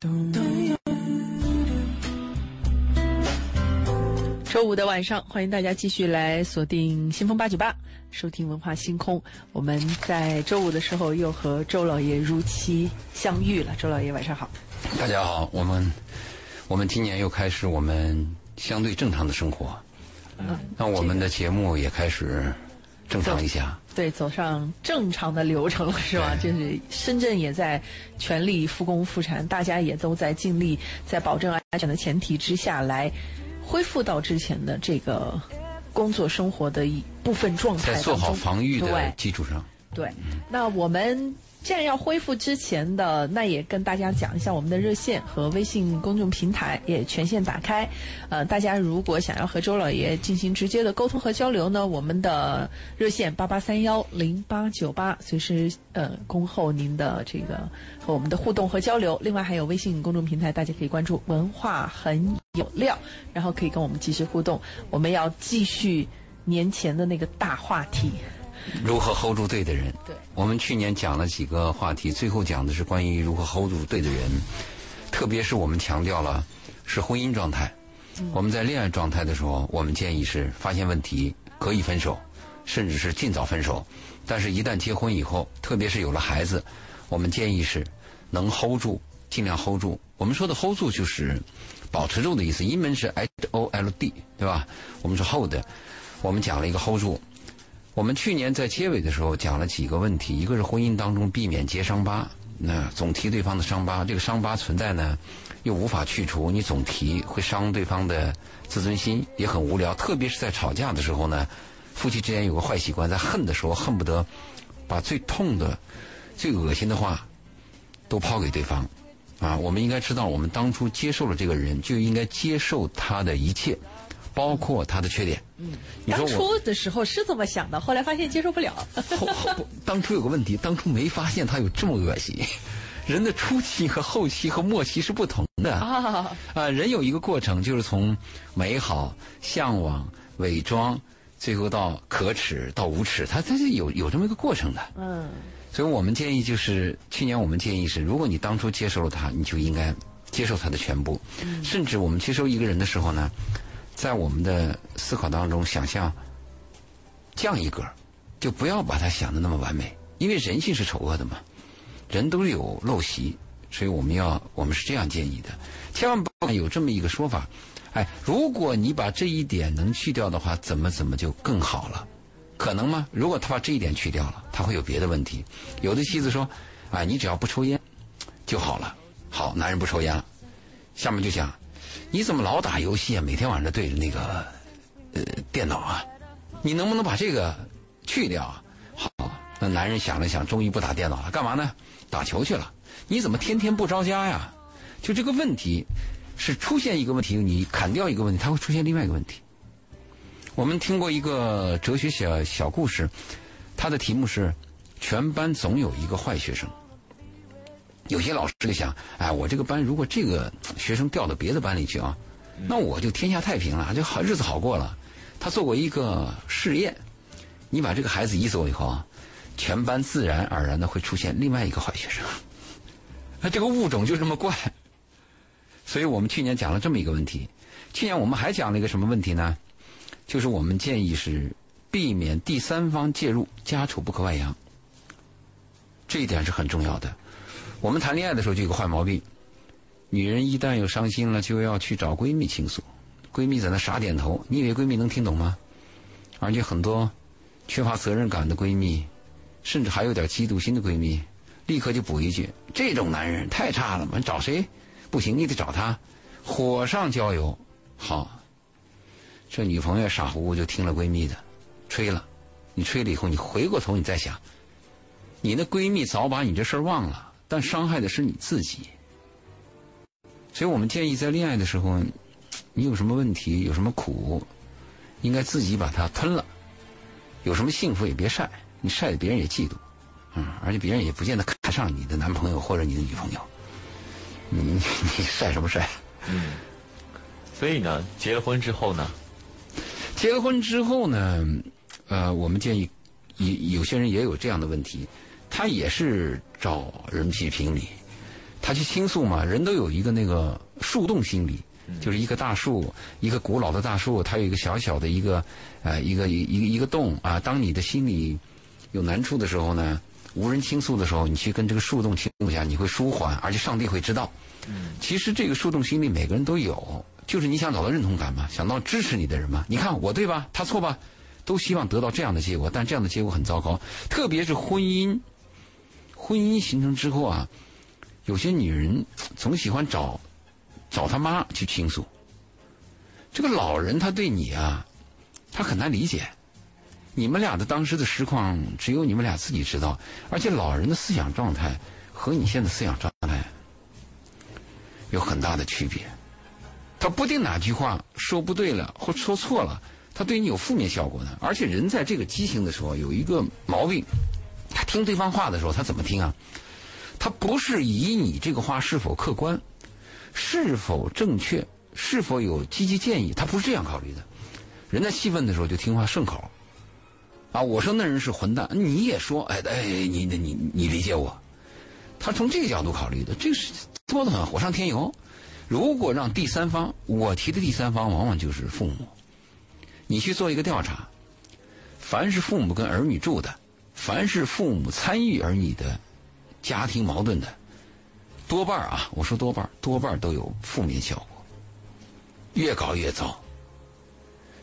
周五的晚上，欢迎大家继续来锁定新风八九八，收听文化星空。我们在周五的时候又和周老爷如期相遇了。周老爷，晚上好。大家好，我们我们今年又开始我们相对正常的生活，嗯，那我们的节目也开始正常一下。对，走上正常的流程了，是吧？就是深圳也在全力复工复产，大家也都在尽力，在保证安全的前提之下来恢复到之前的这个工作生活的一部分状态。在做好防御的基础上，对，那我们既然要恢复之前的，那也跟大家讲一下我们的热线和微信公众平台也全线打开。呃，大家如果想要和周老爷进行直接的沟通和交流呢，我们的热线八八三幺零八九八，随时呃恭候您的这个和我们的互动和交流。另外还有微信公众平台，大家可以关注“文化很有料”，然后可以跟我们及时互动。我们要继续年前的那个大话题。如何 hold 住对的人？对，我们去年讲了几个话题，最后讲的是关于如何 hold 住对的人，特别是我们强调了是婚姻状态。我们在恋爱状态的时候，我们建议是发现问题可以分手，甚至是尽早分手。但是，一旦结婚以后，特别是有了孩子，我们建议是能 hold 住，尽量 hold 住。我们说的 hold 住就是保持住的意思，英文是 H O L D，对吧？我们是 hold，我们讲了一个 hold 住。我们去年在结尾的时候讲了几个问题，一个是婚姻当中避免结伤疤，那总提对方的伤疤，这个伤疤存在呢，又无法去除，你总提会伤对方的自尊心，也很无聊。特别是在吵架的时候呢，夫妻之间有个坏习惯，在恨的时候恨不得把最痛的、最恶心的话都抛给对方。啊，我们应该知道，我们当初接受了这个人，就应该接受他的一切，包括他的缺点。嗯，你说当初的时候是这么想的，后来发现接受不了。后后当初有个问题，当初没发现他有这么恶心。人的初期和后期和末期是不同的啊，啊，人有一个过程，就是从美好、向往、伪装，最后到可耻到无耻，它它是有有这么一个过程的。嗯，所以我们建议就是，去年我们建议是，如果你当初接受了他，你就应该接受他的全部。甚至我们接受一个人的时候呢，在我们的思考当中想象降一格，就不要把他想的那么完美，因为人性是丑恶的嘛，人都是有陋习，所以我们要我们是这样建议的，千万不要有这么一个说法，哎，如果你把这一点能去掉的话，怎么怎么就更好了。可能吗？如果他把这一点去掉了，他会有别的问题。有的妻子说：“啊，你只要不抽烟就好了。”好，男人不抽烟了，下面就想：你怎么老打游戏啊？每天晚上对着那个呃电脑啊，你能不能把这个去掉啊？好，那男人想了想，终于不打电脑了，干嘛呢？打球去了。你怎么天天不着家呀？就这个问题是出现一个问题，你砍掉一个问题，它会出现另外一个问题。我们听过一个哲学小小故事，它的题目是“全班总有一个坏学生”。有些老师就想，哎，我这个班如果这个学生调到别的班里去啊，那我就天下太平了，就好日子好过了。他做过一个试验，你把这个孩子移走以后啊，全班自然而然的会出现另外一个坏学生。那这个物种就这么怪。所以我们去年讲了这么一个问题，去年我们还讲了一个什么问题呢？就是我们建议是避免第三方介入，家丑不可外扬。这一点是很重要的。我们谈恋爱的时候就有个坏毛病，女人一旦有伤心了，就要去找闺蜜倾诉，闺蜜在那傻点头，你以为闺蜜能听懂吗？而且很多缺乏责任感的闺蜜，甚至还有点嫉妒心的闺蜜，立刻就补一句：这种男人太差了嘛，找谁不行，你得找他，火上浇油。好，这女朋友傻乎乎就听了闺蜜的，吹了。你吹了以后，你回过头你再想，你那闺蜜早把你这事儿忘了，但伤害的是你自己。所以我们建议在恋爱的时候，你有什么问题，有什么苦，应该自己把它吞了。有什么幸福也别晒，你晒的别人也嫉妒，嗯，而且别人也不见得看上你的男朋友或者你的女朋友。你你 你晒什么晒？嗯，所以呢，结了婚之后呢，结了婚之后呢，呃，我们建议有有些人也有这样的问题，他也是找人去评理，他他去倾诉嘛，人都有一个那个树洞心理，就是一棵大树，一个古老的大树，它有一个小小的一个呃一个一一个一个洞啊。当你的心里有难处的时候呢，无人倾诉的时候，你去跟这个树洞倾诉一下，你会舒缓，而且上帝会知道。其实这个树洞心理每个人都有，就是你想找到认同感嘛，想到支持你的人嘛。你看我对吧？他错吧？都希望得到这样的结果，但这样的结果很糟糕，特别是婚姻。婚姻形成之后啊，有些女人总喜欢找找他妈去倾诉。这个老人他对你啊，他很难理解。你们俩的当时的实况只有你们俩自己知道，而且老人的思想状态和你现在思想状态有很大的区别。他不定哪句话说不对了或说错了，他对你有负面效果的。而且人在这个畸形的时候有一个毛病。他听对方话的时候，他怎么听啊？他不是以你这个话是否客观、是否正确、是否有积极建议，他不是这样考虑的。人在气愤的时候就听话顺口，啊，我说那人是混蛋，你也说，哎哎，你你你你理解我？他从这个角度考虑的，这是说的很火上添油。如果让第三方，我提的第三方往往就是父母，你去做一个调查，凡是父母跟儿女住的。凡是父母参与儿女的家庭矛盾的，多半啊，我说多半多半都有负面效果，越搞越糟。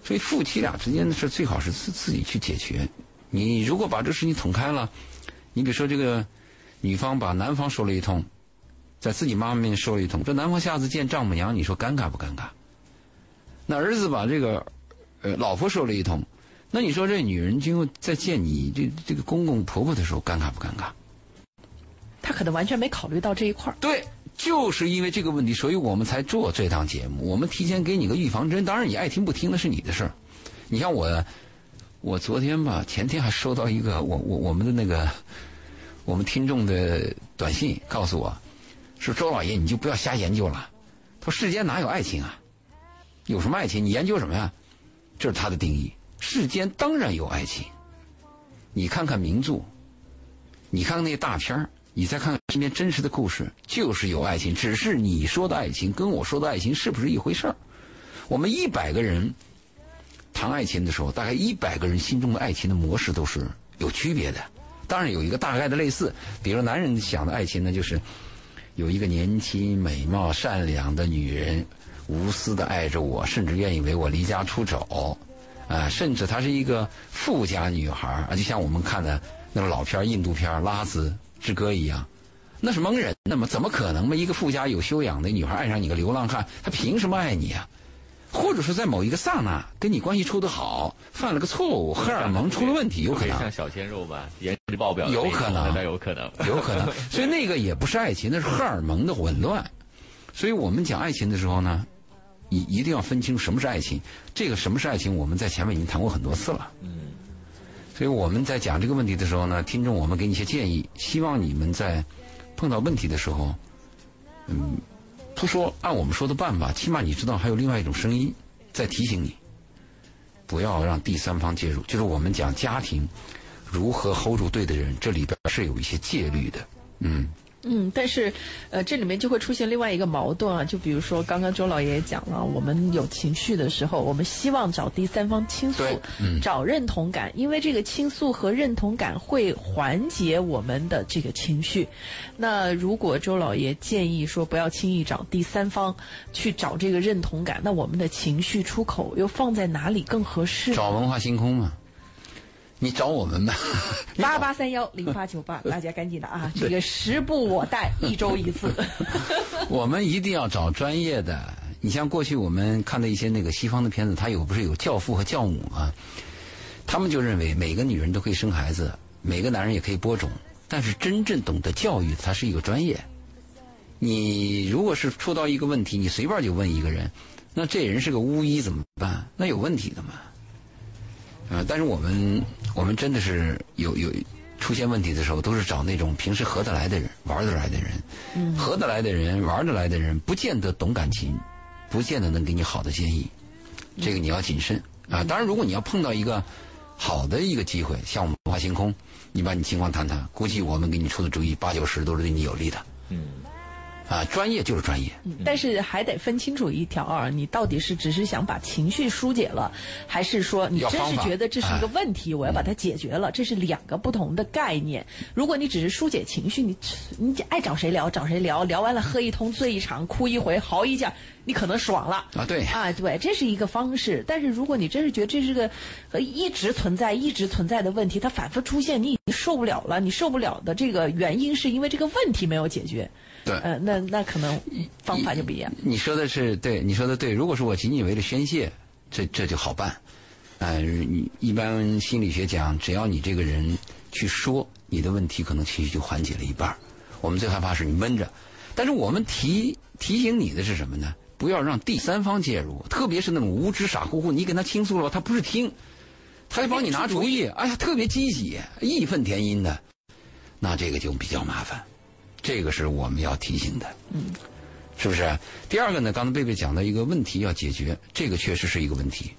所以夫妻俩之间的事最好是自自己去解决。你如果把这事情捅开了，你比如说这个女方把男方说了一通，在自己妈妈面前说了一通，这男方下次见丈母娘，你说尴尬不尴尬？那儿子把这个呃老婆说了一通。那你说这女人今后再见你这这个公公婆婆的时候，尴尬不尴尬？她可能完全没考虑到这一块对，就是因为这个问题，所以我们才做这档节目。我们提前给你个预防针，当然你爱听不听那是你的事儿。你像我，我昨天吧，前天还收到一个我我我们的那个我们听众的短信，告诉我，说周老爷你就不要瞎研究了。他说世间哪有爱情啊？有什么爱情？你研究什么呀？这是他的定义。世间当然有爱情，你看看名著，你看看那些大片儿，你再看看身边真实的故事，就是有爱情。只是你说的爱情跟我说的爱情是不是一回事儿？我们一百个人谈爱情的时候，大概一百个人心中的爱情的模式都是有区别的。当然有一个大概的类似，比如男人想的爱情呢，就是有一个年轻、美貌、善良的女人，无私的爱着我，甚至愿意为我离家出走。啊，甚至她是一个富家女孩啊，就像我们看的那个老片印度片《拉子之歌》一样，那是蒙人。那么怎么可能嘛？一个富家有修养的女孩爱上你个流浪汉，她凭什么爱你啊？或者说在某一个刹那跟你关系处得好，犯了个错误，荷尔蒙出了问题，有可能像小鲜肉吧，颜值爆表，有可能，那有可能，有可能。所以那个也不是爱情，那是荷尔蒙的紊乱。所以我们讲爱情的时候呢？一一定要分清什么是爱情，这个什么是爱情，我们在前面已经谈过很多次了。嗯，所以我们在讲这个问题的时候呢，听众我们给你一些建议，希望你们在碰到问题的时候，嗯，不说按我们说的办法，起码你知道还有另外一种声音在提醒你，不要让第三方介入。就是我们讲家庭如何 hold 住对的人，这里边是有一些戒律的，嗯。嗯，但是，呃，这里面就会出现另外一个矛盾啊，就比如说刚刚周老爷也讲了，我们有情绪的时候，我们希望找第三方倾诉，找认同感，因为这个倾诉和认同感会缓解我们的这个情绪。那如果周老爷建议说不要轻易找第三方去找这个认同感，那我们的情绪出口又放在哪里更合适？找文化星空嘛。你找我们吧，八八三幺零八九八，大家赶紧的啊！这个时不我待，一周一次。我们一定要找专业的。你像过去我们看的一些那个西方的片子，它有不是有教父和教母吗？他们就认为每个女人都可以生孩子，每个男人也可以播种，但是真正懂得教育，他是一个专业。你如果是出到一个问题，你随便就问一个人，那这人是个巫医怎么办？那有问题的嘛？呃，但是我们我们真的是有有出现问题的时候，都是找那种平时合得来的人、玩得来的人。嗯，合得来的人、玩得来的人，不见得懂感情，不见得能给你好的建议。这个你要谨慎啊！当然，如果你要碰到一个好的一个机会，像我们文化星空，你把你情况谈谈，估计我们给你出的主意八九十都是对你有利的。嗯，啊，专业就是专业。但是还得分清楚一条啊，你到底是只是想把情绪疏解了，还是说你真是觉得这是一个问题，我要把它解决了？这是两个不同的概念。如果你只是疏解情绪，你你爱找谁聊找谁聊，聊完了喝一通醉一场，哭一回嚎一下，你可能爽了。啊，对，啊，对，这是一个方式。但是如果你真是觉得这是个呃一直存在、一直存在的问题，它反复出现，你已经受不了了。你受不了的这个原因是因为这个问题没有解决。对呃，那那可能方法就不一样。你说的是对，你说的对。如果说我仅仅为了宣泄，这这就好办。呃，你一般心理学讲，只要你这个人去说，你的问题可能情绪就缓解了一半我们最害怕是你闷着，但是我们提提醒你的是什么呢？不要让第三方介入，特别是那种无知傻乎乎，你跟他倾诉了，他不是听，他还帮你拿主意，哎呀，特别积极，义愤填膺的，那这个就比较麻烦。这个是我们要提醒的。嗯是不是？第二个呢？刚才贝贝讲到一个问题要解决，这个确实是一个问题。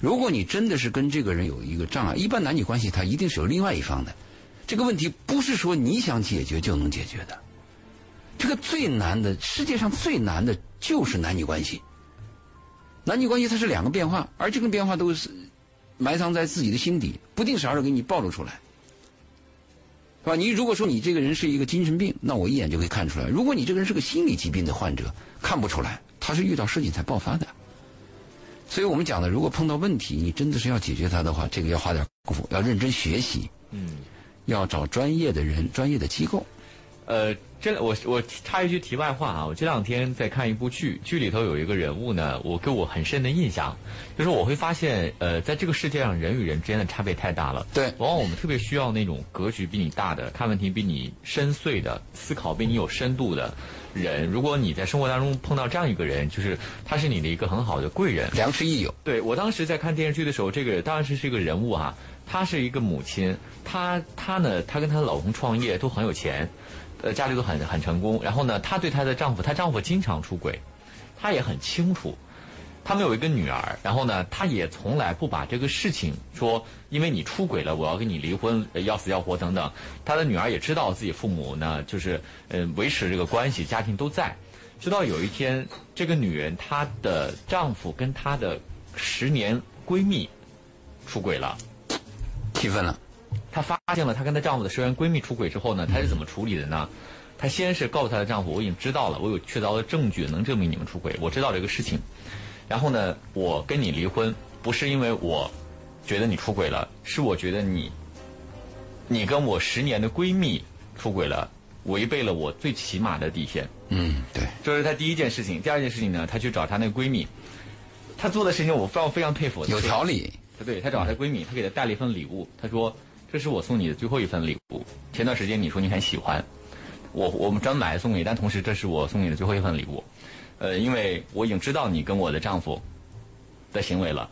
如果你真的是跟这个人有一个障碍，一般男女关系他一定是有另外一方的。这个问题不是说你想解决就能解决的。这个最难的，世界上最难的就是男女关系。男女关系它是两个变化，而这个变化都是埋藏在自己的心底，不定啥时候给你暴露出来。是吧？你如果说你这个人是一个精神病，那我一眼就可以看出来。如果你这个人是个心理疾病的患者，看不出来，他是遇到事情才爆发的。所以我们讲的，如果碰到问题，你真的是要解决它的话，这个要花点功夫，要认真学习，嗯，要找专业的人、专业的机构。呃，这我我插一句题外话啊，我这两天在看一部剧，剧里头有一个人物呢，我给我很深的印象，就是我会发现，呃，在这个世界上人与人之间的差别太大了。对往往我们特别需要那种格局比你大的、看问题比你深邃的、思考比你有深度的人。如果你在生活当中碰到这样一个人，就是他是你的一个很好的贵人。良师益友，对我当时在看电视剧的时候，这个当然是是一个人物啊，她是一个母亲，她她呢，她跟她的老公创业都很有钱，呃，家里都很很成功。然后呢，她对她的丈夫，她丈夫经常出轨，她也很清楚。他们有一个女儿，然后呢，她也从来不把这个事情说，因为你出轨了，我要跟你离婚，要死要活等等。她的女儿也知道自己父母呢，就是呃维持这个关系，家庭都在。直到有一天，这个女人她的丈夫跟她的十年闺蜜出轨了。气愤了。她发现了她跟她丈夫的十年闺蜜出轨之后呢，她是怎么处理的呢？她先是告诉她的丈夫，我已经知道了，我有确凿的证据能证明你们出轨，我知道这个事情。然后呢，我跟你离婚不是因为我觉得你出轨了，是我觉得你你跟我十年的闺蜜出轨了，违背了我最起码的底线。嗯，对，这是她第一件事情。第二件事情呢，她去找她那个闺蜜，她做的事情我非常非常佩服。有条理。对，她找她闺蜜，她给她带了一份礼物。她说：“这是我送你的最后一份礼物。前段时间你说你很喜欢，我我们专门买来送给你，但同时这是我送你的最后一份礼物。呃，因为我已经知道你跟我的丈夫的行为了，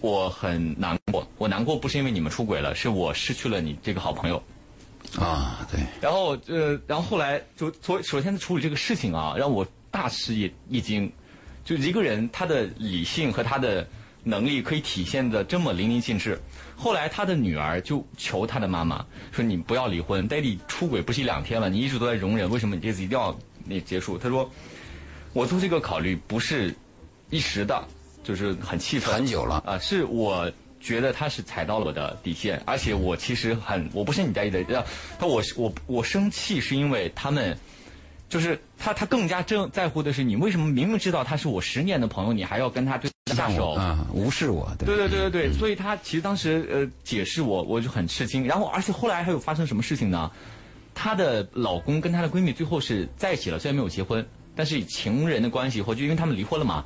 我很难过。我难过不是因为你们出轨了，是我失去了你这个好朋友。啊，对，然后呃，然后后来就所首先处理这个事情啊，让我大吃一一惊。就一个人他的理性和他的能力可以体现的这么淋漓尽致。后来他的女儿就求他的妈妈说：“你不要离婚，daddy 出轨不是一两天了，你一直都在容忍，为什么你这次一定要那结束？”他说：“我做这个考虑不是一时的，就是很气愤，很久了啊，是我觉得他是踩到了我的底线，而且我其实很，我不是你在意的，呃他我我我生气是因为他们，就是他他更加正在乎的是你为什么明明知道他是我十年的朋友，你还要跟他对下手？啊，无视我。对对对对对对，所以他其实当时呃解释我，我就很吃惊。然后而且后来还有发生什么事情呢？她的老公跟她的闺蜜最后是在一起了，虽然没有结婚，但是以情人的关系，或就因为他们离婚了嘛，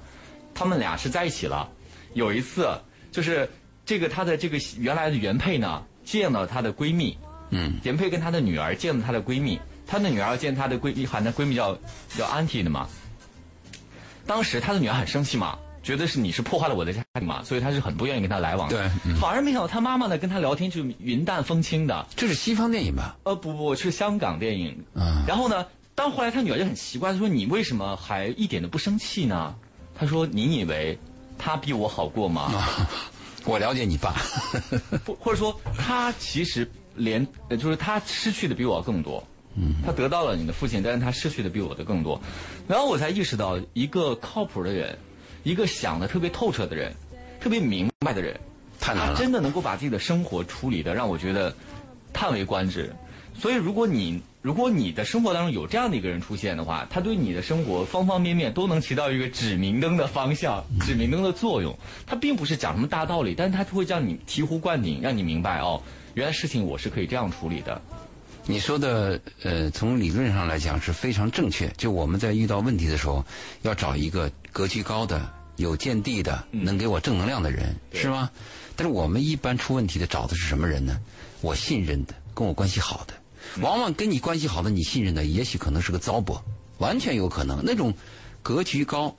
他们俩是在一起了。有一次就是这个她的这个原来的原配呢见了她的闺蜜，嗯，原配跟她的女儿见了她的闺蜜，她的女儿见她的闺蜜喊她闺蜜叫叫 auntie 的嘛。当时她的女儿很生气嘛，觉得是你是破坏了我的家庭嘛，所以他是很不愿意跟他来往的。对嗯反而没想到他妈妈呢跟他聊天就云淡风轻的，这是西方电影吧？呃不不是香港电影。嗯然后呢，当后来他女儿就很奇怪，她说你为什么还一点都不生气呢？他说你以为他比我好过吗？我了解你爸。不或者说他其实连呃就是他失去的比我更多。嗯，他得到了你的父亲，但是他失去的比我的更多。然后我才意识到，一个靠谱的人，一个想的特别透彻的人，特别明白的人，太难了他真的能够把自己的生活处理的让我觉得叹为观止。所以，如果你如果你的生活当中有这样的一个人出现的话，他对你的生活方方面面都能起到一个指明灯的方向、指明灯的作用。他并不是讲什么大道理，但是他会让你醍醐灌顶，让你明白哦，原来事情我是可以这样处理的。你说的呃，从理论上来讲是非常正确。就我们在遇到问题的时候，要找一个格局高的、有见地的、能给我正能量的人，是吗？但是我们一般出问题的找的是什么人呢？我信任的，跟我关系好的。往往跟你关系好的、你信任的，也许可能是个糟粕，完全有可能。那种格局高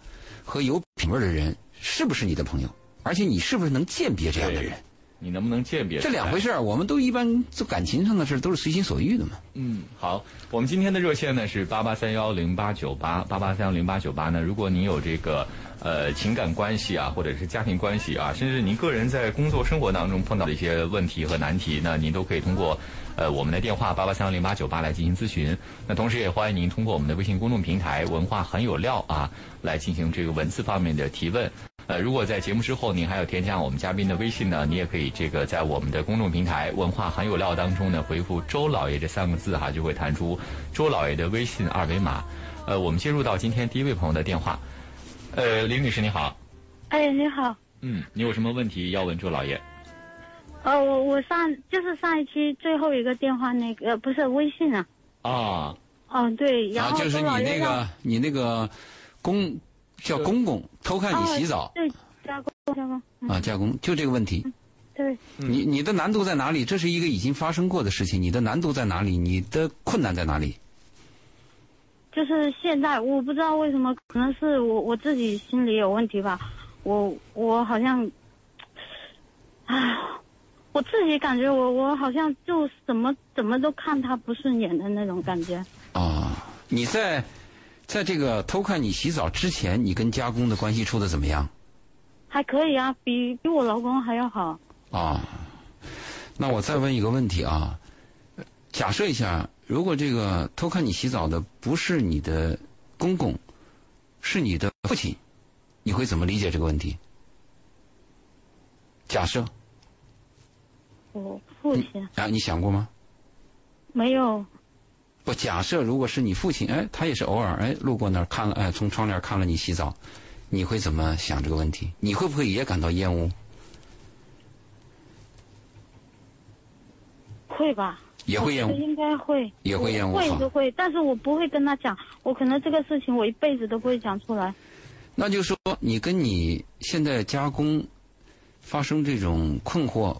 和有品味的人，是不是你的朋友？而且你是不是能鉴别这样的人？你能不能鉴别？这两回事儿，我们都一般做感情上的事都是随心所欲的嘛。嗯，好，我们今天的热线呢是八八三幺零八九八八八三幺零八九八呢。如果您有这个呃情感关系啊，或者是家庭关系啊，甚至您个人在工作生活当中碰到的一些问题和难题，那您都可以通过呃我们的电话八八三幺零八九八来进行咨询。那同时也欢迎您通过我们的微信公众平台“文化很有料”啊来进行这个文字方面的提问。呃，如果在节目之后您还要添加我们嘉宾的微信呢，你也可以这个在我们的公众平台“文化很有料”当中呢回复“周老爷”这三个字哈，就会弹出周老爷的微信二维码。呃，我们接入到今天第一位朋友的电话。呃，林女士你好，哎，你好，嗯，你有什么问题要问周老爷？呃，我我上就是上一期最后一个电话那个，呃不是微信啊，啊，哦对，然啊，后就是你那个你那个公叫公公偷看你洗澡哦对加工加工，嗯啊，加工就这个问题。对，你你的难度在哪里？这是一个已经发生过的事情，你的难度在哪里？你的困难在哪里？就是现在我不知道为什么，可能是我我自己心里有问题吧，我我好像，唉，我自己感觉我我好像就怎么怎么都看他不顺眼的那种感觉，啊，你在在这个偷看你洗澡之前，你跟家公的关系处的怎么样？还可以啊，比比我老公还要好，啊，那我再问一个问题啊，假设一下，如果这个偷看你洗澡的不是你的公公，是你的父亲，你会怎么理解这个问题？假设我父亲啊，你想过吗？没有。不，假设如果是你父亲，哎，他也是偶尔哎路过那儿看了，哎，从窗帘看了你洗澡，你会怎么想这个问题？你会不会也感到厌恶？会吧？也会厌恶应该会，也会厌恶会是会，但是我不会跟他讲，我可能这个事情我一辈子都不会讲出来。那就是说，你跟你现在家公发生这种困惑，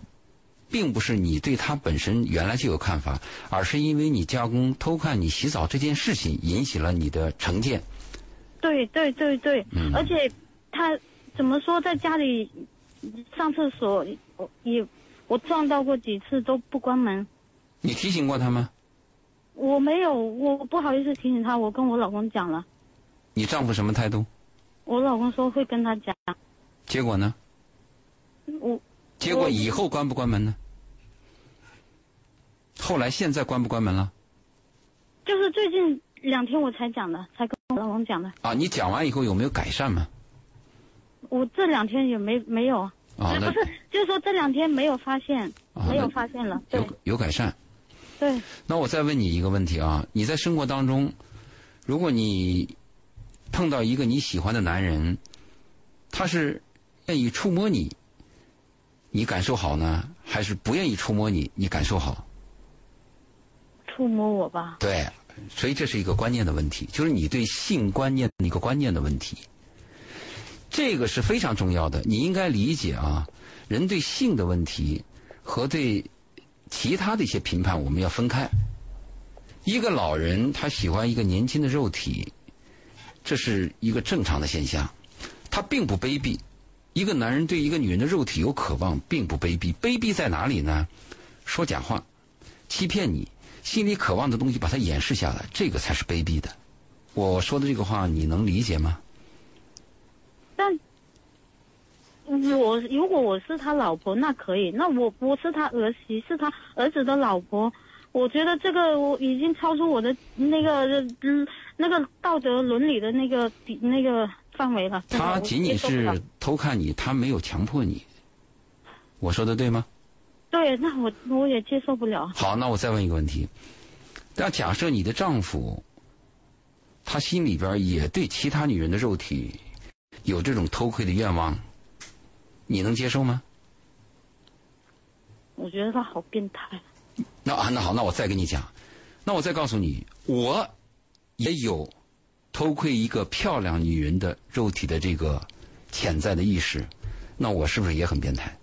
并不是你对他本身原来就有看法，而是因为你加工偷看你洗澡这件事情引起了你的成见。对对对对，嗯而且他怎么说，在家里上厕所我也我撞到过几次都不关门，你提醒过他吗？我没有，我不好意思提醒他，我跟我老公讲了，你丈夫什么态度？我老公说会跟他讲，结果呢？我结果以后关不关门呢？后来现在关不关门了？就是最近两天我才讲的，才跟我老公讲的，啊，你讲完以后有没有改善吗？我这两天也没没有啊，不是，就是说这两天没有发现，啊没有发现了，对有有改善。对。那我再问你一个问题啊，你在生活当中，如果你碰到一个你喜欢的男人，他是愿意触摸你，你感受好呢，还是不愿意触摸你，你感受好？触摸我吧，对，所以这是一个观念的问题，就是你对性观念的一个观念的问题。这个是非常重要的，你应该理解啊，人对性的问题和对其他的一些评判，我们要分开。一个老人他喜欢一个年轻的肉体，这是一个正常的现象，他并不卑鄙。一个男人对一个女人的肉体有渴望，并不卑鄙。卑鄙在哪里呢？说假话，欺骗你，心里渴望的东西把它掩饰下来，这个才是卑鄙的。我说的这个话你能理解吗？但我如果我是他老婆，那可以；那我我是他儿媳，是他儿子的老婆，我觉得这个我已经超出我的那个嗯那个道德伦理的那个底那个范围了。他仅仅是偷看你，他没有强迫你。我说的对吗？对，那我我也接受不了。好，那我再问一个问题：那假设你的丈夫，他心里边也对其他女人的肉体有这种偷窥的愿望，你能接受吗？我觉得他好变态。那啊，那好，那我再跟你讲，那我再告诉你，我也有偷窥一个漂亮女人的肉体的这个潜在的意识，那我是不是也很变态？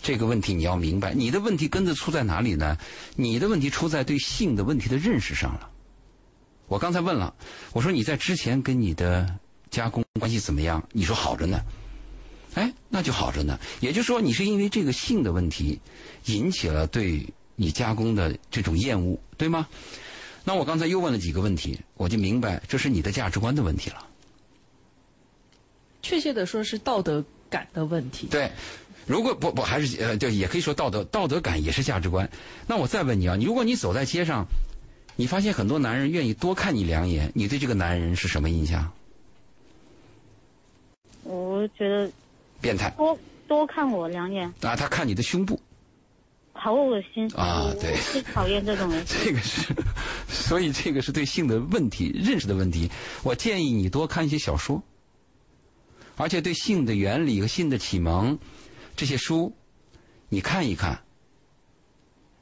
这个问题你要明白，你的问题根子出在哪里呢？你的问题出在对性的问题的认识上了。我刚才问了，我说你在之前跟你的家公关系怎么样？你说好着呢。哎，那就好着呢。也就是说，你是因为这个性的问题引起了对你家公的这种厌恶，对吗？那我刚才又问了几个问题，我就明白这是你的价值观的问题了。确切的说是道德感的问题。对，如果不不还是呃，就也可以说道德道德感也是价值观。那我再问你啊，你如果你走在街上，你发现很多男人愿意多看你两眼，你对这个男人是什么印象？我觉得变态多多看我两眼，啊！他看你的胸部，好恶心啊对我最讨厌这种人。这个是，所以这个是对性的问题认识的问题。我建议你多看一些小说，而且对性的原理和性的启蒙这些书，你看一看。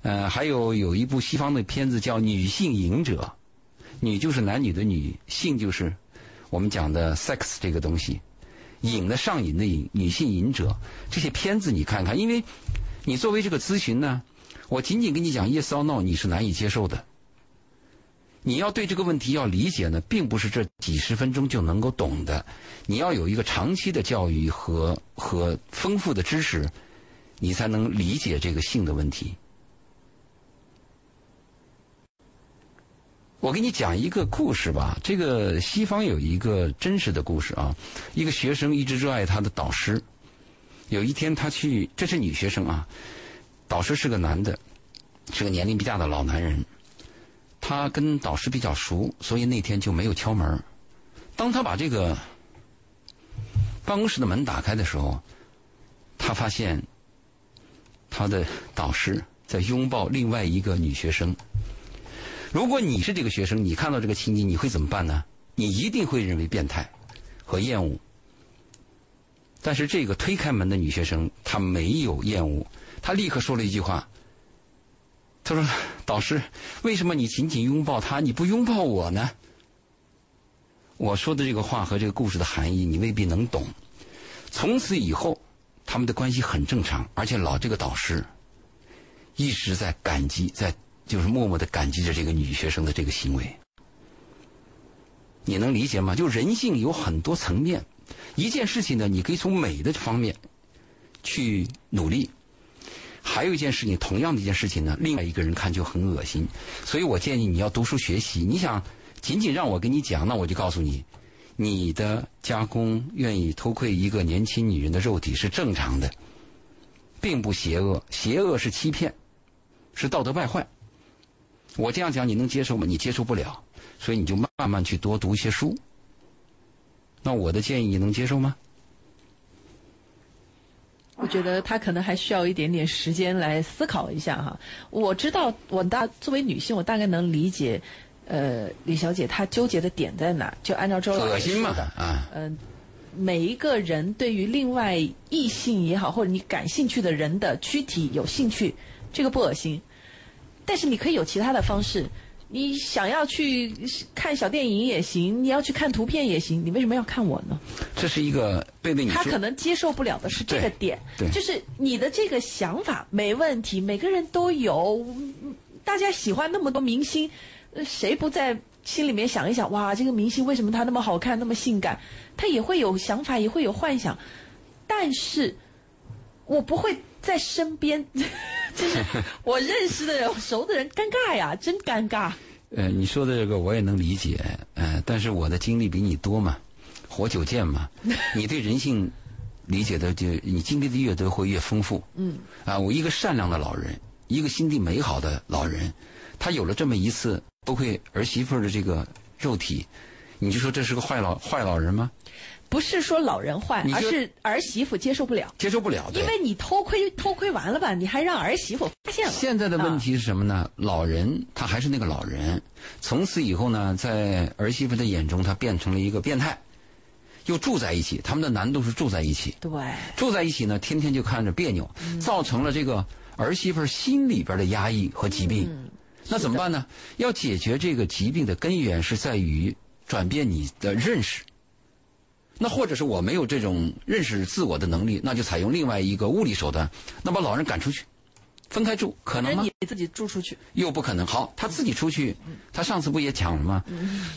呃，还有有一部西方的片子叫《女性瘾者》，女就是男女的女，性就是我们讲的 sex 这个东西，瘾的上瘾的瘾，女性瘾者这些片子你看看，因为你作为这个咨询呢，我仅仅跟你讲 yes or no，你是难以接受的。你要对这个问题要理解呢，并不是这几十分钟就能够懂的，你要有一个长期的教育和和丰富的知识，你才能理解这个性的问题。我给你讲一个故事吧，这个西方有一个真实的故事啊，一个学生一直热爱他的导师，有一天他去，这是女学生啊，导师是个男的，是个年龄比较大的老男人，他跟导师比较熟，所以那天就没有敲门。当他把这个办公室的门打开的时候，他发现他的导师在拥抱另外一个女学生。如果你是这个学生，你看到这个情景，你会怎么办呢？你一定会认为变态和厌恶。但是这个推开门的女学生，她没有厌恶，她立刻说了一句话。她说：“导师，为什么你紧紧拥抱他，你不拥抱我呢？”我说的这个话和这个故事的含义，你未必能懂。从此以后，他们的关系很正常，而且老这个导师一直在感激，在就是默默的感激着这个女学生的这个行为。你能理解吗？就人性有很多层面，一件事情呢，你可以从美的方面去努力；还有一件事情，同样的一件事情呢，另外一个人看就很恶心。所以我建议你要读书学习。你想仅仅让我跟你讲，那我就告诉你，你的家公愿意偷窥一个年轻女人的肉体是正常的，并不邪恶。邪恶是欺骗，是道德败坏。我这样讲你能接受吗？你接受不了，所以你就慢慢去多读一些书。那我的建议你能接受吗？我觉得他可能还需要一点点时间来思考一下哈。我知道，我大作为女性，我大概能理解，呃，李小姐她纠结的点在哪。就按照周老师恶心嘛说的，啊，嗯、每一个人对于另外异性也好，或者你感兴趣的人的躯体有兴趣，这个不恶心。但是你可以有其他的方式，你想要去看小电影也行，你要去看图片也行，你为什么要看我呢？这是一个贝贝你他可能接受不了的是这个点，对就是你的这个想法没问题，每个人都有，嗯大家喜欢那么多明星，呃谁不在心里面想一想，哇，这个明星为什么他那么好看，那么性感？他也会有想法，也会有幻想，但是我不会在身边，就是我认识的人、我熟的人，尴尬呀，真尴尬。呃，你说的这个我也能理解，呃，但是我的经历比你多嘛，活久见嘛，你对人性理解的就你经历的越多会越丰富。嗯，啊，我一个善良的老人，一个心地美好的老人，他有了这么一次崩溃儿媳妇的这个肉体，你就说这是个坏老坏老人吗？不是说老人坏，而是儿媳妇接受不了，接受不了，因为你偷窥偷窥完了吧，你还让儿媳妇发现了。现在的问题是什么呢？老人他还是那个老人，从此以后呢，在儿媳妇的眼中，他变成了一个变态，又住在一起，他们的难度是住在一起，对，住在一起呢，天天就看着别扭，造成了这个儿媳妇心里边的压抑和疾病。那怎么办呢？要解决这个疾病的根源是在于转变你的认识。那或者是我没有这种认识自我的能力，那就采用另外一个物理手段，那把老人赶出去，分开住，可能吗？你自己住出去，又不可能。好，她自己出去，她上次不也讲了吗？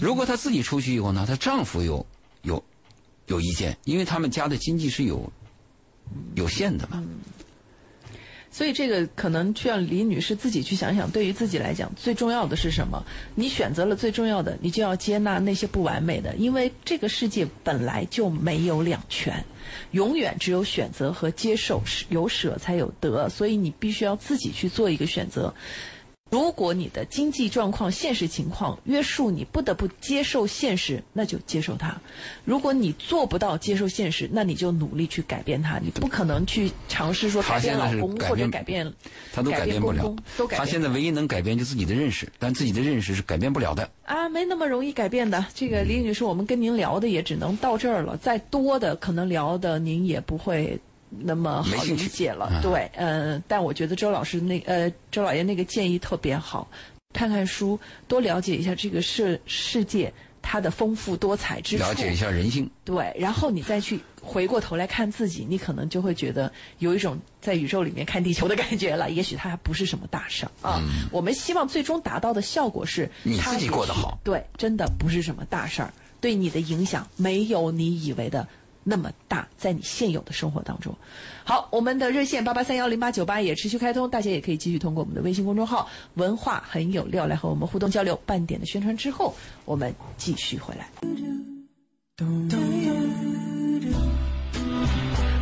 如果她自己出去以后呢，她丈夫有有有意见，因为他们家的经济是有有限的嘛。所以这个可能需要李女士自己去想想，对于自己来讲，最重要的是什么？你选择了最重要的，你就要接纳那些不完美的，因为这个世界本来就没有两全，永远只有选择和接受，有舍才有得，所以你必须要自己去做一个选择。如果你的经济状况、现实情况约束你不得不接受现实，那就接受它；如果你做不到接受现实，那你就努力去改变它。你不可能去尝试说改变老公或者改变改变，她都改变不了公公，都改变不了她现在唯一能改变就自己的认识，但自己的认识是改变不了的。啊，没那么容易改变的。这个李女士，我们跟您聊的也只能到这儿了，再多的可能聊的您也不会那么好理解了。啊对，呃，但我觉得周老师那呃周老爷那个建议特别好，看看书，多了解一下这个世世界它的丰富多彩之处，了解一下人性，对，然后你再去回过头来看自己，你可能就会觉得有一种在宇宙里面看地球的感觉了。也许它还不是什么大事儿啊。我们希望最终达到的效果是，嗯你自己过得好对，真的不是什么大事儿，对你的影响没有你以为的那么大，在你现有的生活当中。好，我们的热线八八三幺零八九八也持续开通，大家也可以继续通过我们的微信公众号“文化很有料”来和我们互动交流。半点的宣传之后，我们继续回来。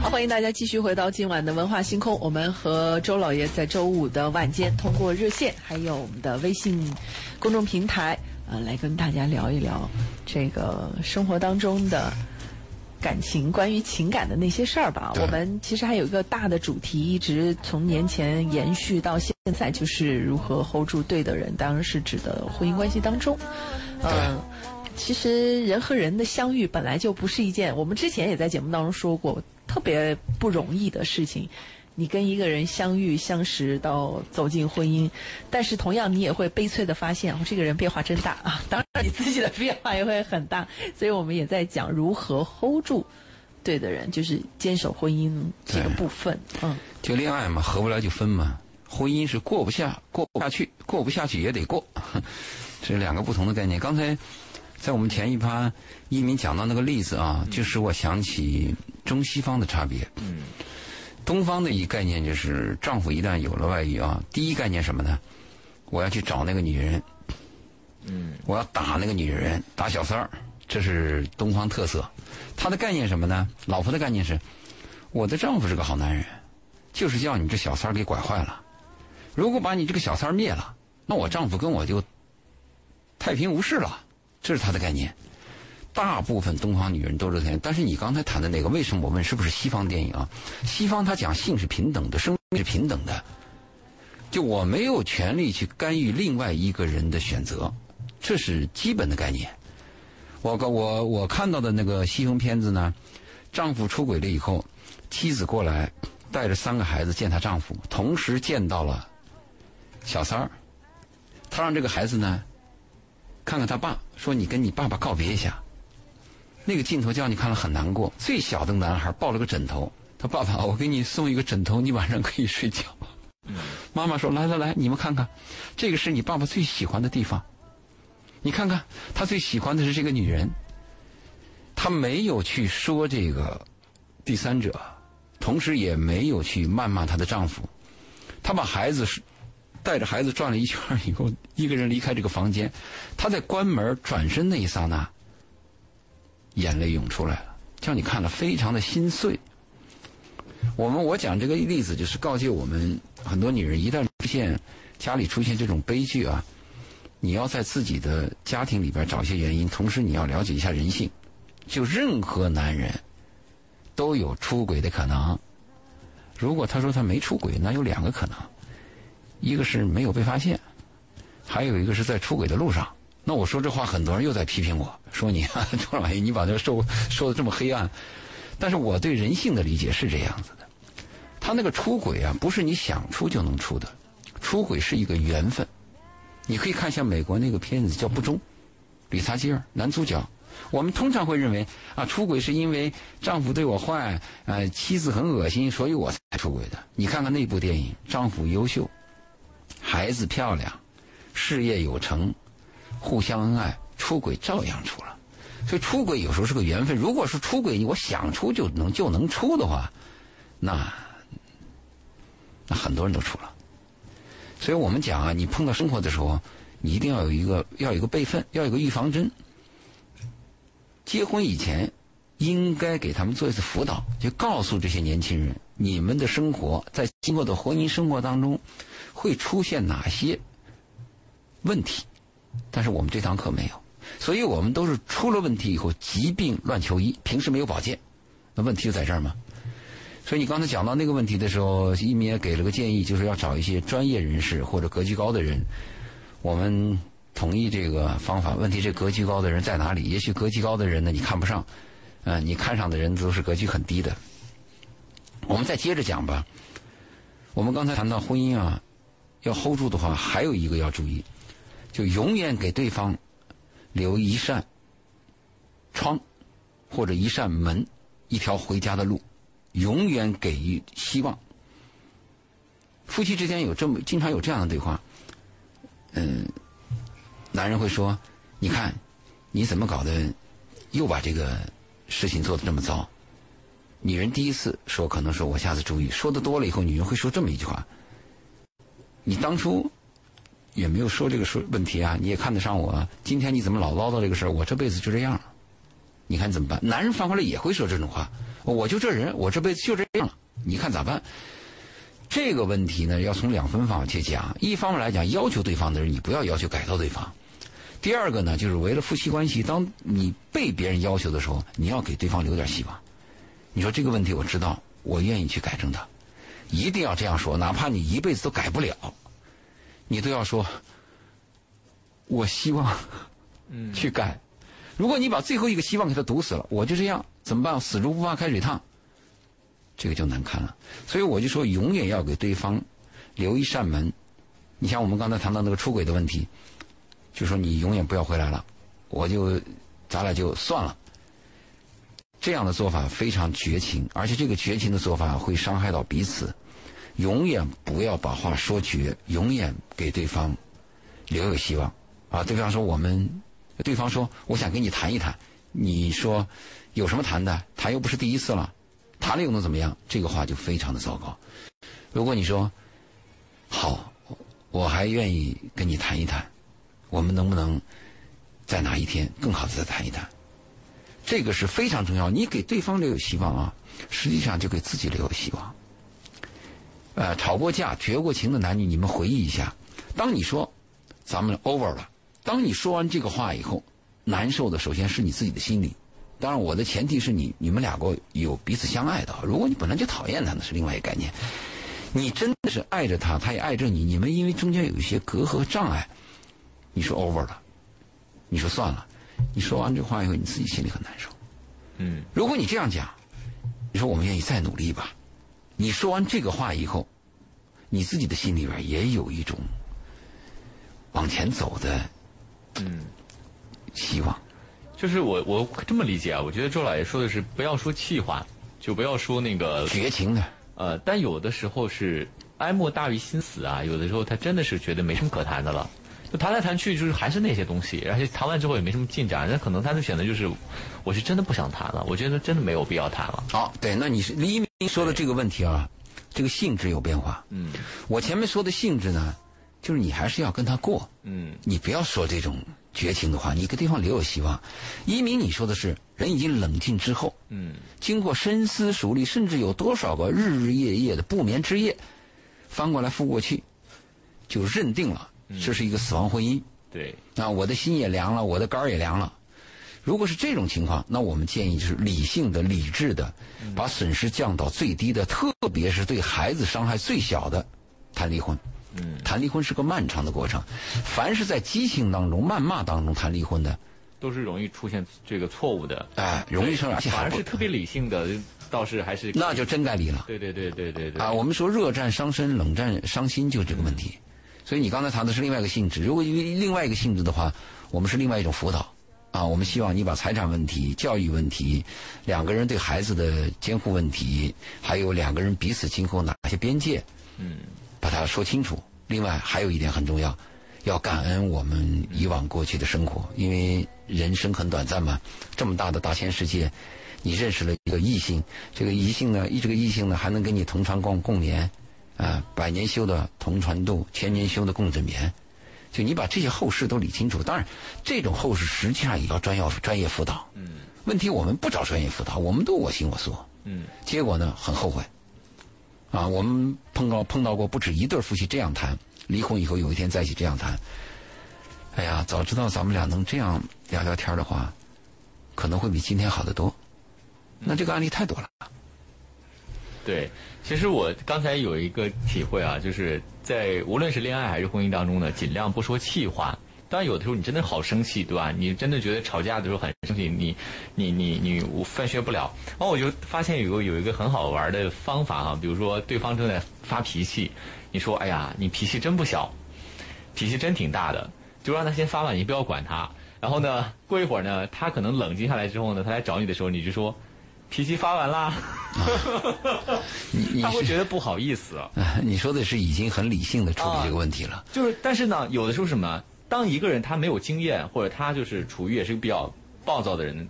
好，欢迎大家继续回到今晚的文化星空。我们和周老爷在周五的晚间通过热线，还有我们的微信公众平台，呃，来跟大家聊一聊这个生活当中的感情，关于情感的那些事儿吧。我们其实还有一个大的主题，一直从年前延续到现在，就是如何 hold 住对的人，当然是指的婚姻关系当中。嗯、其实人和人的相遇本来就不是一件，我们之前也在节目当中说过，特别不容易的事情。你跟一个人相遇、相识到走进婚姻，但是同样你也会悲催的发现，这个人变化真大啊！当然你自己的变化也会很大，所以我们也在讲如何 hold 住对的人，就是坚守婚姻这个部分。嗯，就恋爱嘛，合不来就分嘛。婚姻是过不下，过不下去，过不下去也得过，这是两个不同的概念。刚才在我们前一趴，一鸣讲到那个例子啊，就使我想起中西方的差别。嗯，东方的一概念就是，丈夫一旦有了外遇啊，第一概念什么呢？我要去找那个女人，嗯，我要打那个女人，打小三儿，这是东方特色。他的概念什么呢？老婆的概念是，我的丈夫是个好男人，就是叫你这小三儿给拐坏了。如果把你这个小三儿灭了，那我丈夫跟我就太平无事了。这是他的概念。大部分东方女人都是这样，但是你刚才谈的那个，为什么我问是不是西方电影啊？西方他讲性是平等的，生命是平等的，就我没有权利去干预另外一个人的选择，这是基本的概念。我我我看到的那个西方片子呢，丈夫出轨了以后，妻子过来带着三个孩子见她丈夫，同时见到了小三儿，她让这个孩子呢看看他爸，说你跟你爸爸告别一下。那个镜头叫你看了很难过。最小的男孩抱了个枕头，他爸爸，我给你送一个枕头，你晚上可以睡觉。妈妈说：“来来来，你们看看，这个是你爸爸最喜欢的地方。你看看，他最喜欢的是这个女人。他没有去说这个第三者，同时也没有去谩骂她的丈夫。他把孩子带着孩子转了一圈以后，一个人离开这个房间。他在关门转身那一刹那，眼泪涌出来了，叫你看了非常的心碎。我们我讲这个例子，就是告诫我们很多女人，一旦出现家里出现这种悲剧啊，你要在自己的家庭里边找一些原因，同时你要了解一下人性。就任何男人都有出轨的可能。如果他说他没出轨，那有两个可能，一个是没有被发现，还有一个是在出轨的路上。那我说这话，很多人又在批评我说你啊周老爷，你把这说说的这么黑暗。但是我对人性的理解是这样子的，他那个出轨啊，不是你想出就能出的，出轨是一个缘分。你可以看一下美国那个片子叫《不忠》，理查基尔男主角。我们通常会认为啊，出轨是因为丈夫对我坏，呃，妻子很恶心，所以我才出轨的。你看看那部电影，丈夫优秀，孩子漂亮，事业有成，互相恩爱，出轨照样出了。所以出轨有时候是个缘分。如果是出轨，我想出就能就能出的话，那那很多人都出了。所以我们讲啊，你碰到生活的时候，你一定要有一个要有一个备份，要有个预防针。结婚以前，应该给他们做一次辅导，就告诉这些年轻人，你们的生活在今后的婚姻生活当中会出现哪些问题。但是我们这堂课没有，所以我们都是出了问题以后疾病乱求医，平时没有保健，那问题就在这儿吗？所以你刚才讲到那个问题的时候，一鸣也给了个建议，就是要找一些专业人士或者格局高的人，我们。同意这个方法，问题这格局高的人在哪里？也许格局高的人呢，你看不上，嗯，你看上的人都是格局很低的。我们再接着讲吧。我们刚才谈到婚姻啊，要 hold 住的话，还有一个要注意，就永远给对方留一扇窗或者一扇门，一条回家的路，永远给予希望。夫妻之间有这么经常有这样的对话，嗯。男人会说：“你看，你怎么搞的，又把这个事情做得这么糟？”女人第一次说：“可能说我下次注意。”说的多了以后，女人会说这么一句话：“你当初也没有说这个说问题啊，你也看得上我，今天你怎么老唠叨这个事儿？我这辈子就这样了，你看怎么办？”男人反过来也会说这种话：“我就这人，我这辈子就这样了，你看咋办？”这个问题呢，要从两分方面去讲。一方面来讲，要求对方的人，你不要要求改造对方。第二个呢，就是为了夫妻关系，当你被别人要求的时候，你要给对方留点希望。你说这个问题我知道，我愿意去改正它，一定要这样说，哪怕你一辈子都改不了，你都要说，我希望去改。如果你把最后一个希望给他堵死了，我就这样怎么办？死猪不怕开水烫，这个就难看了。所以我就说，永远要给对方留一扇门。你像我们刚才谈到那个出轨的问题。就说你永远不要回来了，我就咱俩就算了。这样的做法非常绝情，而且这个绝情的做法会伤害到彼此。永远不要把话说绝，永远给对方留有希望。啊，对方说我们，对方说我想跟你谈一谈，你说有什么谈的？谈又不是第一次了，谈了又能怎么样？这个话就非常的糟糕。如果你说好，我还愿意跟你谈一谈。我们能不能在哪一天更好的再谈一谈？这个是非常重要。你给对方留有希望啊，实际上就给自己留有希望。呃，吵过架、绝过情的男女，你们回忆一下。当你说咱们 over 了，当你说完这个话以后，难受的首先是你自己的心理。当然，我的前提是你你们两个有彼此相爱的。如果你本来就讨厌他，那是另外一个概念。你真的是爱着他，他也爱着你，你们因为中间有一些隔阂障碍。你说 over 了，你说算了，你说完这话以后，你自己心里很难受。嗯，如果你这样讲，你说我们愿意再努力吧。你说完这个话以后，你自己的心里边也有一种往前走的嗯希望。就是我我这么理解啊，我觉得周老爷说的是不要说气话，就不要说那个绝情的。呃，但有的时候是哀莫大于心死啊，有的时候他真的是觉得没什么可谈的了。就谈来谈去，就是还是那些东西，而且谈完之后也没什么进展。那可能他的选择就是，我是真的不想谈了。我觉得真的没有必要谈了。好，对，那你是李一鸣说的这个问题啊，这个性质有变化。嗯，我前面说的性质呢，就是你还是要跟他过。嗯，你不要说这种绝情的话，你给对方留有希望。一鸣，你说的是人已经冷静之后，嗯，经过深思熟虑，甚至有多少个日日夜夜的不眠之夜，翻过来覆过去。就认定了这是一个死亡婚姻。对，啊，我的心也凉了，我的肝儿也凉了。如果是这种情况，那我们建议就是理性的、理智的，把损失降到最低的，特别是对孩子伤害最小的，谈离婚。嗯，谈离婚是个漫长的过程，凡是在激情当中、谩骂当中谈离婚的，都是容易出现这个错误的，哎，容易生而且还不反而是特别理性的，倒是还是那就真该离了。对对对对对对啊，我们说热战伤身，冷战伤心，就这个问题。所以你刚才谈的是另外一个性质，如果因为另外一个性质的话，我们是另外一种辅导。啊，我们希望你把财产问题、教育问题、两个人对孩子的监护问题，还有两个人彼此今后哪些边界，嗯，把它说清楚。另外还有一点很重要，要感恩我们以往过去的生活，因为人生很短暂嘛。这么大的大千世界，你认识了一个异性，这个异性呢，这个异性呢还能跟你同床共共眠，啊，百年修的同船渡，千年修的共枕眠。就你把这些后事都理清楚，当然，这种后事实际上也要专业专业辅导。嗯。问题我们不找专业辅导，我们都我行我素。嗯。结果呢，很后悔。啊，我们碰到碰到过不止一对夫妻这样谈，离婚以后有一天在一起这样谈。哎呀，早知道咱们俩能这样聊聊天的话，可能会比今天好得多。那这个案例太多了。对，其实我刚才有一个体会啊，就是在无论是恋爱还是婚姻当中呢，尽量不说气话。当然，有的时候你真的好生气，对吧？你真的觉得吵架的时候很生气，你你你你我分学不了。然后我就发现有个有一个很好玩的方法啊，比如说对方正在发脾气，你说：“哎呀，你脾气真不小，脾气真挺大的。”就让他先发吧，你不要管他。然后呢，过一会儿呢，他可能冷静下来之后呢，他来找你的时候，你就说。脾气发完啦，他会觉得不好意思。你说的是已经很理性的处理这个问题了。就是，但是呢，有的时候什么？当一个人他没有经验，或者他就是处于也是比较暴躁的人，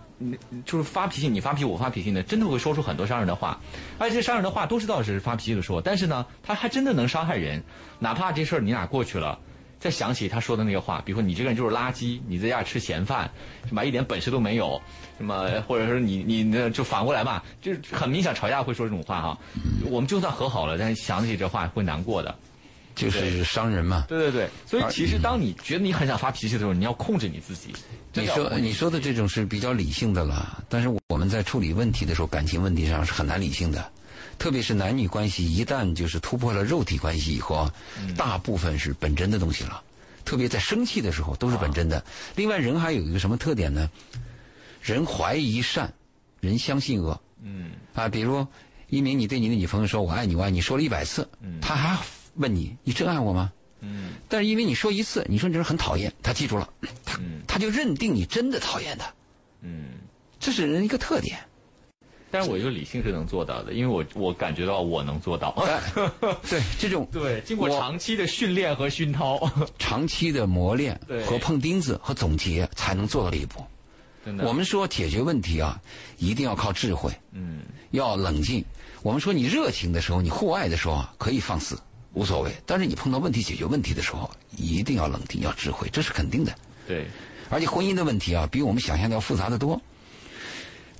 就是发脾气，你发脾气，我发脾气呢，真的会说出很多伤人的话。而且这伤人的话都知道是发脾气的说，但是呢，他还真的能伤害人。哪怕这事儿你俩过去了。再想起他说的那个话，比如说你这个人就是垃圾，你在家吃闲饭，什么一点本事都没有，什么或者说你你那就反过来吧，就是很明显吵架会说这种话哈。我们就算和好了，但是想起这话会难过的，就是伤人嘛。对对对，所以其实当你觉得你很想发脾气的时候，你要控制你自己。你说你说的这种是比较理性的了，但是我们在处理问题的时候，感情问题上是很难理性的。特别是男女关系一旦就是突破了肉体关系以后啊，大部分是本真的东西了。特别在生气的时候都是本真的。另外，人还有一个什么特点呢？人怀疑善，人相信恶。嗯。啊，比如一鸣，你对你的女朋友说“我爱你，我爱你”，说了一百次，他还问你：“你真爱我吗？”嗯。但是因为你说一次，你说你这人很讨厌，他记住了，他他就认定你真的讨厌他。嗯。这是人一个特点。但是我觉得理性是能做到的，因为我我感觉到我能做到。对这种对经过长期的训练和熏陶，长期的磨练和碰钉子和总结，才能做到这一步。真的，我们说解决问题啊，一定要靠智慧。嗯，要冷静。我们说你热情的时候，你户外的时候啊，可以放肆，无所谓。但是你碰到问题解决问题的时候，一定要冷静，要智慧，这是肯定的。对，而且婚姻的问题啊，比我们想象的要复杂的多。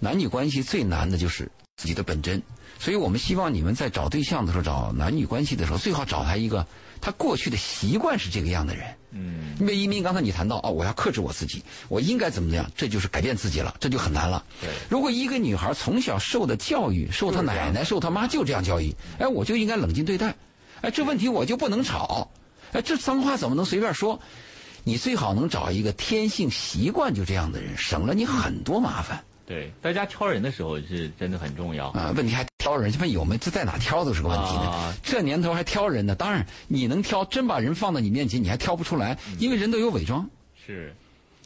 男女关系最难的就是自己的本真，所以我们希望你们在找对象的时候，找男女关系的时候，最好找他一个他过去的习惯是这个样的人。嗯，因为一鸣刚才你谈到哦，我要克制我自己，我应该怎么样，这就是改变自己了，这就很难了。对，如果一个女孩从小受的教育，受她奶奶、受她妈就这样教育，哎，我就应该冷静对待，哎，这问题我就不能吵，哎，这脏话怎么能随便说？你最好能找一个天性习惯就这样的人，省了你很多麻烦。对，大家挑人的时候是真的很重要啊。问题还挑人，这有没这在哪挑都是个问题呢。这年头还挑人呢，当然你能挑，真把人放到你面前，你还挑不出来，因为人都有伪装。是，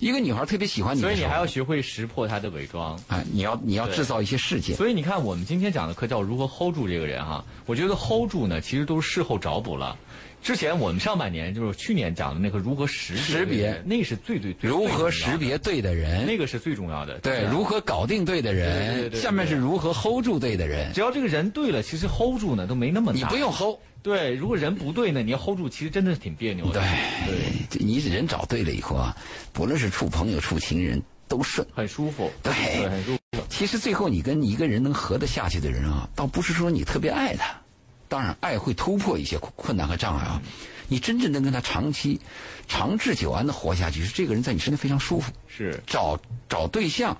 一个女孩特别喜欢你，所以你还要学会识破她的伪装。啊，你要你要制造一些事件。所以你看，我们今天讲的课叫如何 hold 住这个人哈。我觉得 hold 住呢，其实都是事后找补了。之前我们上半年就是去年讲的那个如何识识别，那是最最最如何识别对的人，那个是最重要的。对，如何搞定对的人，下面是如何 hold 住对的人。只要这个人对了，其实 hold 住呢都没那么难。你不用 hold。对，如果人不对呢，你要 hold 住，其实真的是挺别扭的。对，你人找对了以后啊，不论是处朋友、处情人，都顺，很舒服。对，很舒服。其实最后你跟一个人能合得下去的人啊，倒不是说你特别爱他。当然爱会突破一些困困难和障碍啊。你真正能跟他长期、长治久安的活下去，是这个人在你身边非常舒服。是找找对象，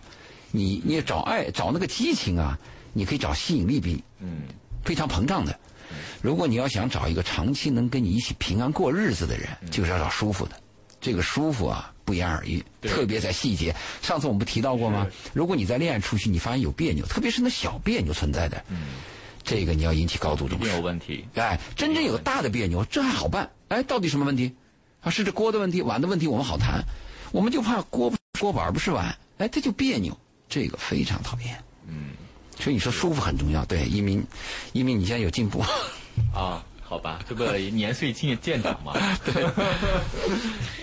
你你找爱找那个激情啊，你可以找吸引力比嗯非常膨胀的。如果你要想找一个长期能跟你一起平安过日子的人，就是要找舒服的。这个舒服啊，不言而喻，对特别在细节。上次我们不提到过吗？如果你在恋爱初期你发现有别扭，特别是那小别扭存在的，这个你要引起高度重视一定有。问题。哎，真正有大的别扭，这还好办。哎，到底什么问题？啊，是这锅的问题、碗的问题，我们好谈。我们就怕锅不是锅碗不是碗，哎，这就别扭，这个非常讨厌。嗯所以你说舒服很重要。对，一鸣，一鸣，你现在有进步。啊，好吧，这个年岁渐渐长嘛。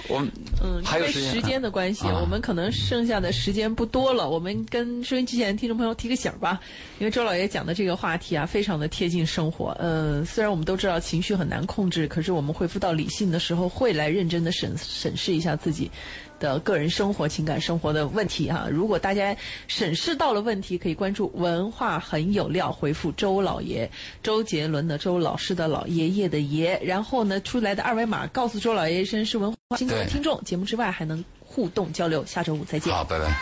我们嗯，因为还有时间的关系，啊我们可能剩下的时间不多了。我们跟收音机前的听众朋友提个醒儿吧，因为周老爷讲的这个话题啊，非常的贴近生活。呃，虽然我们都知道情绪很难控制，可是我们恢复到理性的时候，会来认真的审审视一下自己的个人生活、情感生活的问题哈、如果大家审视到了问题，可以关注“文化很有料”，回复“周老爷”，周杰伦的周，老师的老，爷爷的爷，然后呢出来的二维码告诉周老爷一声是文化听众。节目之外还能互动交流，下周五再见。好，拜拜。